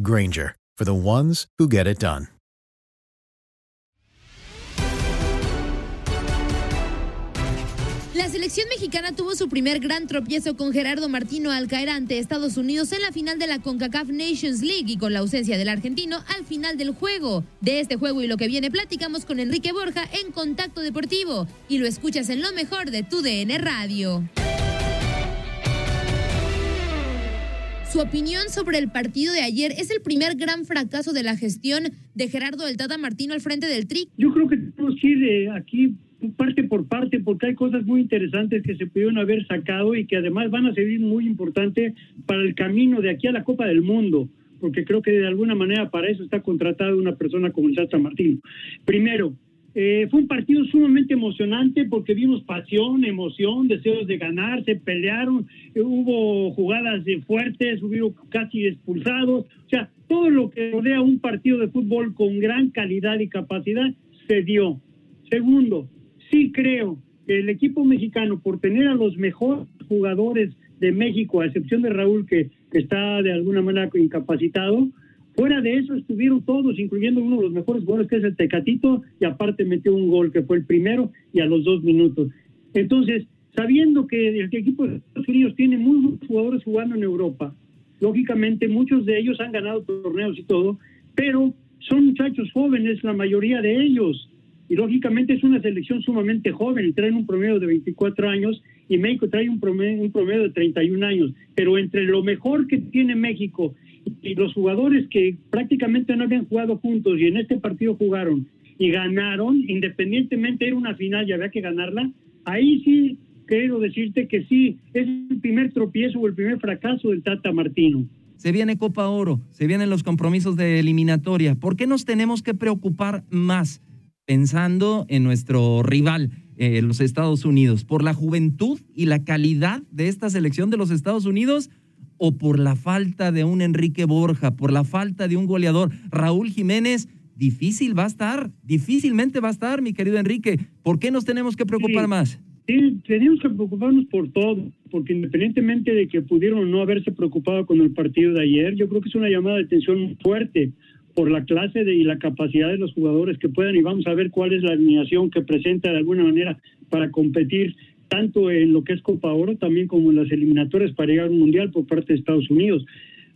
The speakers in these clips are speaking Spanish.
Granger, for the ones who get it done. La selección mexicana tuvo su primer gran tropiezo con Gerardo Martino al caer ante Estados Unidos en la final de la CONCACAF Nations League y con la ausencia del argentino al final del juego. De este juego y lo que viene platicamos con Enrique Borja en Contacto Deportivo y lo escuchas en lo mejor de tu DN Radio. Su opinión sobre el partido de ayer es el primer gran fracaso de la gestión de Gerardo del Tata Martino al frente del TRIC. Yo creo que tenemos que ir aquí parte por parte porque hay cosas muy interesantes que se pudieron haber sacado y que además van a servir muy importante para el camino de aquí a la Copa del Mundo, porque creo que de alguna manera para eso está contratada una persona como el Tata Martino. Primero, eh, fue un partido sumamente emocionante porque vimos pasión, emoción, deseos de ganar, se pelearon, eh, hubo jugadas de fuertes, hubo casi expulsados, o sea, todo lo que rodea un partido de fútbol con gran calidad y capacidad se dio. Segundo, sí creo que el equipo mexicano, por tener a los mejores jugadores de México, a excepción de Raúl, que, que está de alguna manera incapacitado, fuera de eso estuvieron todos, incluyendo uno de los mejores jugadores, que es el Tecatito, y aparte metió un gol, que fue el primero, y a los dos minutos. Entonces, sabiendo que el equipo de Estados Unidos tiene muy buenos jugadores jugando en Europa, lógicamente muchos de ellos han ganado torneos y todo, pero son muchachos jóvenes, la mayoría de ellos y lógicamente es una selección sumamente joven, traen un promedio de 24 años y México trae un promedio, un promedio de 31 años, pero entre lo mejor que tiene México y los jugadores que prácticamente no habían jugado juntos y en este partido jugaron y ganaron, independientemente era una final y había que ganarla, ahí sí quiero decirte que sí, es el primer tropiezo o el primer fracaso del Tata Martino. Se viene Copa Oro, se vienen los compromisos de eliminatoria. ¿Por qué nos tenemos que preocupar más? pensando en nuestro rival, eh, los Estados Unidos, por la juventud y la calidad de esta selección de los Estados Unidos o por la falta de un Enrique Borja, por la falta de un goleador, Raúl Jiménez, difícil va a estar, difícilmente va a estar, mi querido Enrique. ¿Por qué nos tenemos que preocupar más? Sí, tenemos que preocuparnos por todo, porque independientemente de que pudieron no haberse preocupado con el partido de ayer, yo creo que es una llamada de atención muy fuerte por la clase de, y la capacidad de los jugadores que puedan y vamos a ver cuál es la alineación que presenta de alguna manera para competir tanto en lo que es Copa Oro también como en las eliminatorias para llegar a un mundial por parte de Estados Unidos.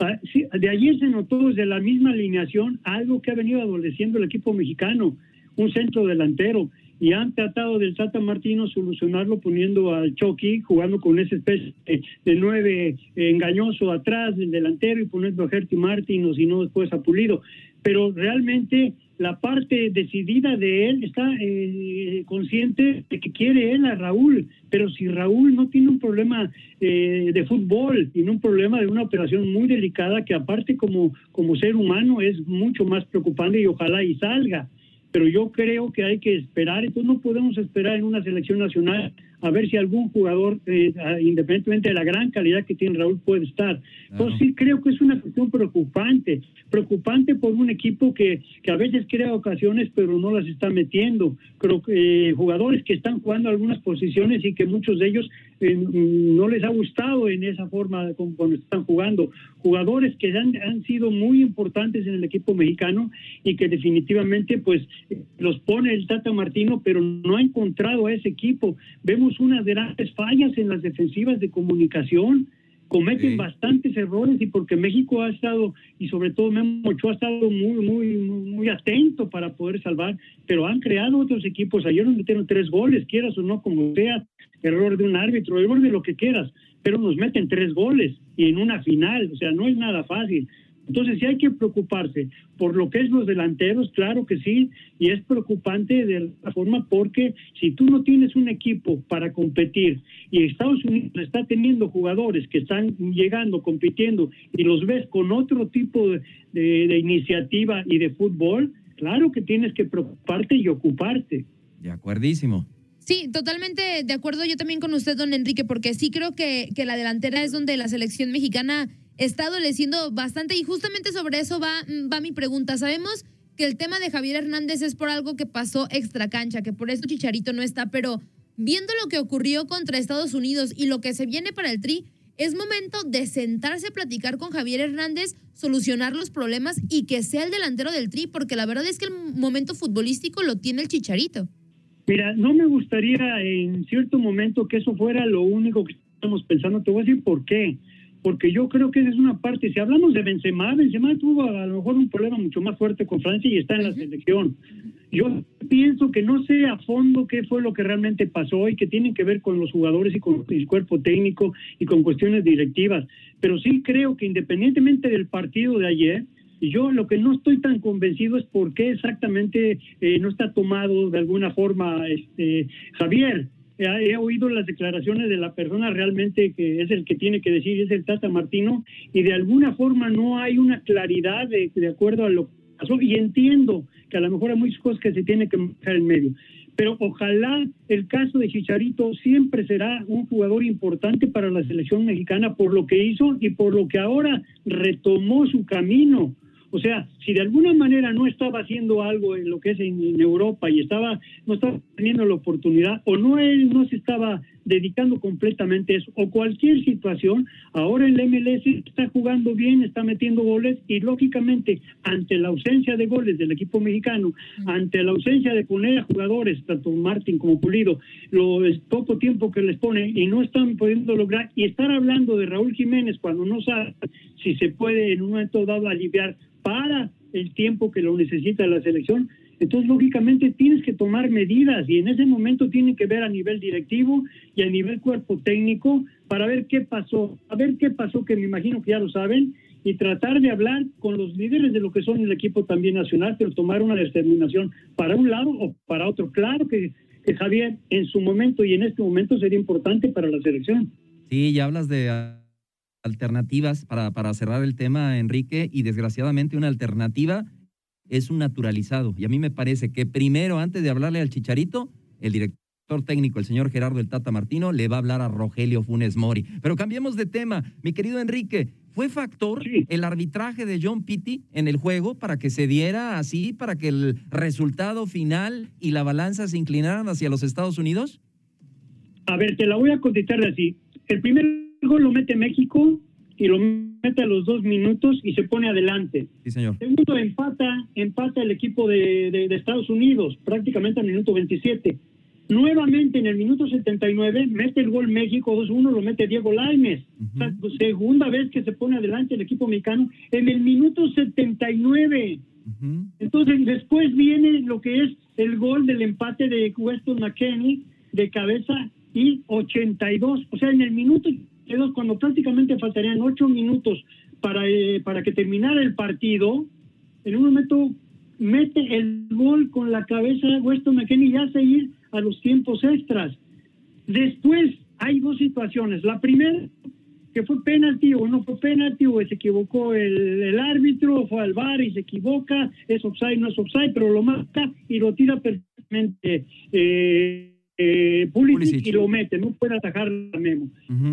Ah, de ayer se notó desde la misma alineación algo que ha venido adoleciendo el equipo mexicano, un centro delantero y han tratado del Tata Martino solucionarlo poniendo al Chucky, jugando con esa especie de, nueve engañoso atrás del delantero y poniendo a Gerty Martin o si no después a Pulido pero realmente la parte decidida de él, está eh, consciente de que quiere él a Raúl, pero si Raúl no tiene un problema eh, de fútbol, tiene un problema de una operación muy delicada que aparte como, como ser humano es mucho más preocupante y ojalá y salga. Pero yo creo que hay que esperar, entonces no podemos esperar en una selección nacional a ver si algún jugador, eh, independientemente de la gran calidad que tiene Raúl, puede estar. Entonces sí creo que es una cuestión preocupante, preocupante por un equipo que, que a veces crea ocasiones pero no las está metiendo. Creo que eh, jugadores que están jugando algunas posiciones y que muchos de ellos no les ha gustado en esa forma como cuando están jugando. Jugadores que han, han sido muy importantes en el equipo mexicano y que definitivamente pues los pone el Tata Martino, pero no ha encontrado a ese equipo. Vemos unas grandes fallas en las defensivas de comunicación cometen bastantes errores y porque México ha estado y sobre todo Memo Ochoa ha estado muy muy muy atento para poder salvar, pero han creado otros equipos, ayer nos metieron tres goles, quieras o no como sea, error de un árbitro, error de lo que quieras, pero nos meten tres goles y en una final, o sea, no es nada fácil. Entonces sí hay que preocuparse por lo que es los delanteros, claro que sí, y es preocupante de la forma porque si tú no tienes un equipo para competir y Estados Unidos está teniendo jugadores que están llegando, compitiendo y los ves con otro tipo de, iniciativa y de fútbol, claro que tienes que preocuparte y ocuparte. De acuerdísimo. Sí, totalmente de acuerdo yo también con usted, don Enrique, porque sí creo que, que la delantera es donde la selección mexicana está adoleciendo bastante y justamente sobre eso va, va mi pregunta. Sabemos que el tema de Javier Hernández es por algo que pasó extra cancha, que por eso Chicharito no está, pero viendo lo que ocurrió contra Estados Unidos y lo que se viene para el Tri, es momento de sentarse a platicar con Javier Hernández, solucionar los problemas y que sea el delantero del Tri, porque la verdad es que el momento futbolístico lo tiene el Chicharito. Mira, no me gustaría en cierto momento que eso fuera lo único que estamos pensando. Te voy a decir por qué porque yo creo que esa es una parte. Si hablamos de Benzema, Benzema tuvo a lo mejor un problema mucho más fuerte con Francia y está en la selección. Yo pienso que no sé a fondo qué fue lo que realmente pasó y que tiene que ver con los jugadores y con el cuerpo técnico y con cuestiones directivas. Pero sí creo que independientemente del partido de ayer, yo lo que no estoy tan convencido es por qué exactamente eh, no está tomado de alguna forma este Javier. He oído las declaraciones de la persona realmente que es el que tiene que decir, es el Tata Martino, y de alguna forma no hay una claridad de, acuerdo a lo que pasó, y entiendo que a lo mejor hay muchas cosas que se tienen que dejar en medio. Pero ojalá el caso de Chicharito siempre será un jugador importante para la selección mexicana por lo que hizo y por lo que ahora retomó su camino o sea, si de alguna manera no estaba haciendo algo en lo que es en, Europa y estaba no estaba teniendo la oportunidad o no él no se estaba dedicando completamente a eso o cualquier situación, ahora el MLS está jugando bien, está metiendo goles y lógicamente ante la ausencia de goles del equipo mexicano, ante la ausencia de poner a jugadores, tanto Martín como Pulido, lo es poco tiempo que les pone y no están pudiendo lograr y estar hablando de Raúl Jiménez cuando no sabe si se puede en un momento dado aliviar para el tiempo que lo necesita la selección. Entonces, lógicamente, tienes que tomar medidas y en ese momento tienen que ver a nivel directivo y a nivel cuerpo técnico para ver qué pasó, a ver qué pasó, que me imagino que ya lo saben, y tratar de hablar con los líderes de lo que son el equipo también nacional, pero tomar una determinación para un lado o para otro. Claro que, que Javier, en su momento y en este momento sería importante para la selección. Sí, ya hablas de alternativas para, para cerrar el tema, Enrique, y desgraciadamente una alternativa es un naturalizado. Y a mí me parece que primero, antes de hablarle al Chicharito, el director técnico, el señor Gerardo El Tata Martino, le va a hablar a Rogelio Funes Mori. Pero cambiemos de tema. Mi querido Enrique, ¿fue factor el arbitraje de John Pitti en el juego para que se diera así, para que el resultado final y la balanza se inclinaran hacia los Estados Unidos? A ver, te la voy a contestar así. El primer gol lo mete México y lo mete a los dos minutos y se pone adelante. Sí, señor. Segundo, empata, empata el equipo de, de, Estados Unidos, prácticamente al minuto 27. Nuevamente en el minuto 79 mete el gol México 2-1, lo mete Diego Laimes. segunda vez que se pone adelante el equipo mexicano en el minuto 79. Entonces después viene lo que es el gol del empate de Weston McKenney de cabeza y 82. O sea, en el minuto cuando prácticamente faltarían ocho minutos para, eh, para que terminara el partido, en un momento mete el gol con la cabeza de Weston McKennie y hace ir a los tiempos extras. Después hay dos situaciones. La primera, que fue penalti o no fue penalti, o se equivocó el, árbitro, fue al bar y se equivoca, es offside, no es offside, pero lo mata y lo tira perfectamente. Eh, eh, y lo mete, no puede atajar a Memo.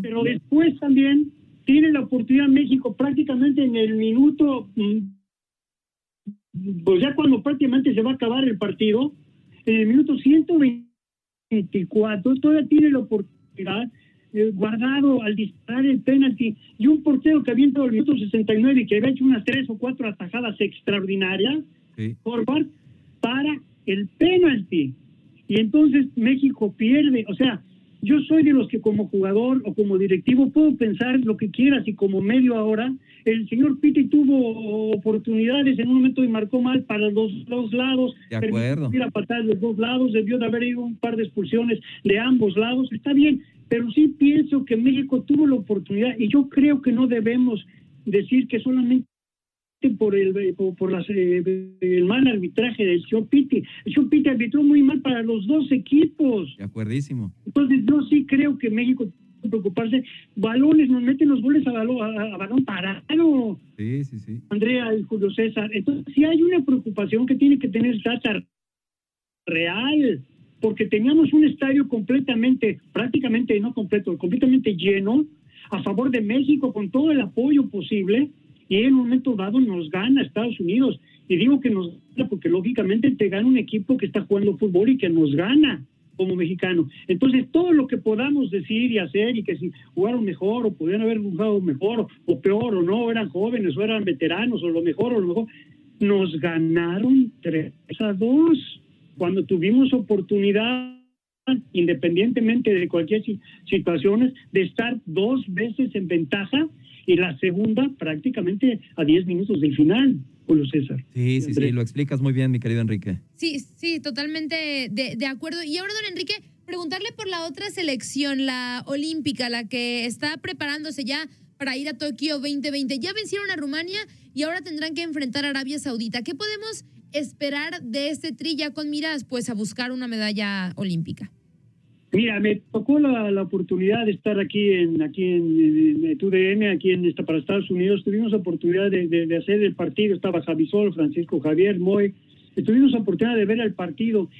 Pero después también tiene la oportunidad México prácticamente en el minuto, mm, pues ya cuando prácticamente se va a acabar el partido, en el minuto 124, todavía tiene la oportunidad eh, guardado al disparar el penalti y un portero que había entrado el minuto 69 y que había hecho unas tres o cuatro atajadas extraordinarias, por para el penalti. Y entonces México pierde, o sea, yo soy de los que como jugador o como directivo puedo pensar lo que quieras y como medio ahora, el señor Pitti tuvo oportunidades en un momento y marcó mal para los dos lados. De acuerdo. Ir a patar los dos lados, debió de haber ido un par de expulsiones de ambos lados, está bien, pero sí pienso que México tuvo la oportunidad y yo creo que no debemos decir que solamente por el eh, por, las, eh, el mal arbitraje del señor Pitti. El señor Pitti arbitró muy mal para los dos equipos. De acuerdísimo. Entonces yo sí creo que México tiene que preocuparse. Balones, nos meten los goles a balón, a, balón parado. Sí, sí, sí. Andrea y Julio César. Entonces sí hay una preocupación que tiene que tener Tata real porque teníamos un estadio completamente, prácticamente no completo, completamente lleno, a favor de México, con todo el apoyo posible, y en un momento dado nos gana Estados Unidos. Y digo que nos gana porque lógicamente te gana un equipo que está jugando fútbol y que nos gana como mexicano. Entonces, todo lo que podamos decir y hacer y que si jugaron mejor o podrían haber jugado mejor o peor o no, eran jóvenes o eran veteranos o lo mejor o lo mejor, nos ganaron 3 a 2 cuando tuvimos oportunidad independientemente de cualquier situación, de estar dos veces en ventaja y la segunda prácticamente a 10 minutos del final. Julio César. Sí, sí, sí, lo explicas muy bien, mi querido Enrique. Sí, sí, totalmente de, de acuerdo. Y ahora, don Enrique, preguntarle por la otra selección, la olímpica, la que está preparándose ya para ir a Tokio 2020. Ya vencieron a Rumania y ahora tendrán que enfrentar a Arabia Saudita. ¿Qué podemos esperar de este trilla con miras pues a buscar una medalla olímpica? Mira, me tocó la, oportunidad de estar aquí en aquí en, TUDN, aquí en esta para Estados Unidos. Tuvimos la oportunidad de, hacer el partido. Estaba Javisol, Francisco Javier, Moy. Tuvimos la oportunidad de ver el partido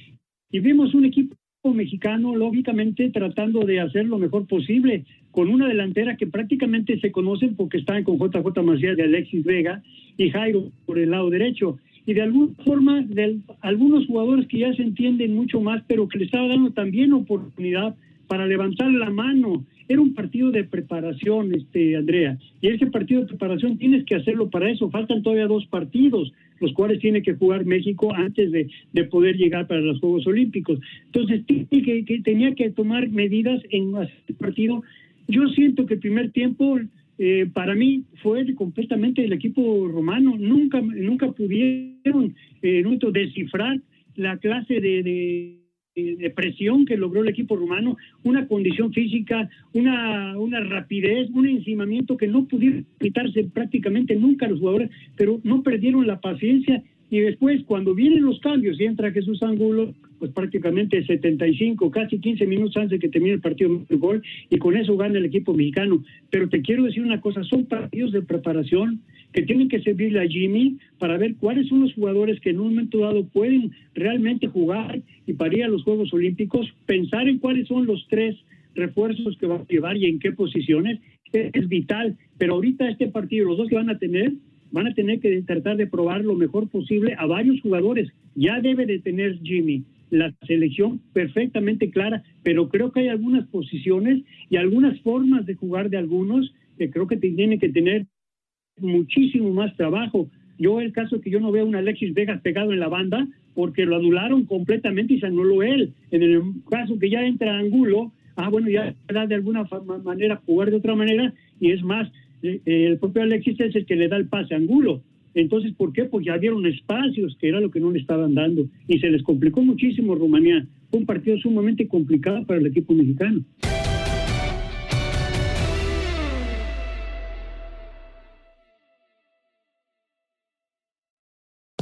y vimos un equipo mexicano, lógicamente, tratando de hacer lo mejor posible, con una delantera que prácticamente se conocen porque están con JJ Macías de Alexis Vega y Jairo por el lado derecho y de alguna forma de algunos jugadores que ya se entienden mucho más, pero que le estaba dando también oportunidad para levantar la mano. Era un partido de preparación, este Andrea, y ese partido de preparación tienes que hacerlo para eso. Faltan todavía dos partidos, los cuales tiene que jugar México antes de, de poder llegar para los Juegos Olímpicos. Entonces, que, que tenía que tomar medidas en el partido. Yo siento que el primer tiempo eh, para mí fue completamente el equipo romano. Nunca, nunca pudieron eh, descifrar la clase de, de, presión que logró el equipo romano, una condición física, una, una rapidez, un encimamiento que no pudieron quitarse prácticamente nunca los jugadores, pero no perdieron la paciencia y después, cuando vienen los cambios y entra Jesús Angulo, pues prácticamente 75, casi 15 minutos antes de que termine el partido de gol, y con eso gana el equipo mexicano. Pero te quiero decir una cosa, son partidos de preparación que tienen que servirle a Jimmy para ver cuáles son los jugadores que en un momento dado pueden realmente jugar y para ir a los Juegos Olímpicos, pensar en cuáles son los tres refuerzos que va a llevar y en qué posiciones, es vital. Pero ahorita este partido, los dos que van a tener, van a tener que tratar de probar lo mejor posible a varios jugadores. Ya debe de tener Jimmy la selección perfectamente clara, pero creo que hay algunas posiciones y algunas formas de jugar de algunos que creo que tienen que tener muchísimo más trabajo. Yo el caso que yo no veo a un Alexis Vegas pegado en la banda porque lo anularon completamente y se anuló él. En el caso que ya entra Angulo, ah bueno, ya da de alguna manera jugar de otra manera y es más, el propio Alexis es el que le da el pase a Angulo. Entonces, ¿por qué? Pues ya dieron espacios, que era lo que no le estaban dando. Y se les complicó muchísimo Rumanía. Fue un partido sumamente complicado para el equipo mexicano.